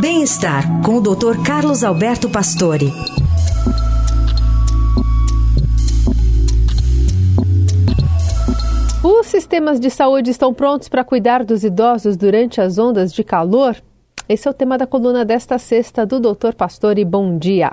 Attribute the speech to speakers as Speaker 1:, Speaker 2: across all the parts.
Speaker 1: Bem-estar com o Dr. Carlos Alberto Pastore.
Speaker 2: Os sistemas de saúde estão prontos para cuidar dos idosos durante as ondas de calor? Esse é o tema da coluna desta sexta do Dr. Pastore. Bom dia.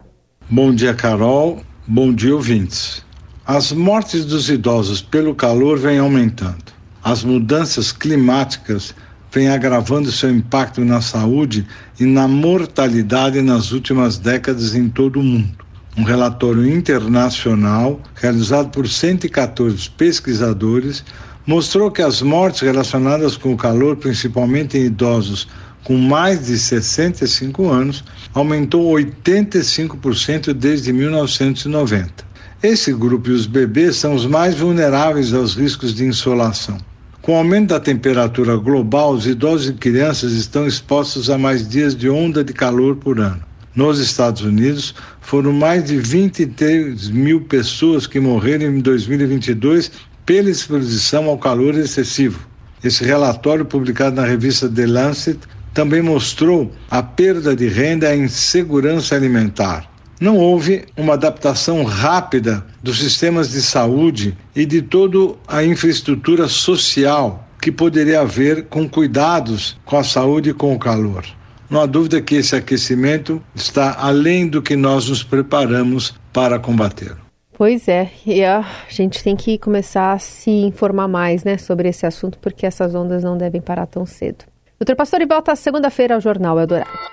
Speaker 3: Bom dia, Carol. Bom dia, ouvintes. As mortes dos idosos pelo calor vêm aumentando. As mudanças climáticas vêm agravando seu impacto na saúde e na mortalidade nas últimas décadas em todo o mundo. Um relatório internacional realizado por 114 pesquisadores mostrou que as mortes relacionadas com o calor, principalmente em idosos com mais de 65 anos, aumentou 85% desde 1990. Esse grupo e os bebês são os mais vulneráveis aos riscos de insolação. Com o aumento da temperatura global, os idosos e crianças estão expostos a mais dias de onda de calor por ano. Nos Estados Unidos, foram mais de 23 mil pessoas que morreram em 2022 pela exposição ao calor excessivo. Esse relatório, publicado na revista The Lancet, também mostrou a perda de renda e a insegurança alimentar. Não houve uma adaptação rápida dos sistemas de saúde e de toda a infraestrutura social que poderia haver com cuidados com a saúde e com o calor. Não há dúvida que esse aquecimento está além do que nós nos preparamos para combater.
Speaker 2: Pois é, e a gente tem que começar a se informar mais né, sobre esse assunto, porque essas ondas não devem parar tão cedo. Doutor Pastor volta segunda-feira ao Jornal Eldorado.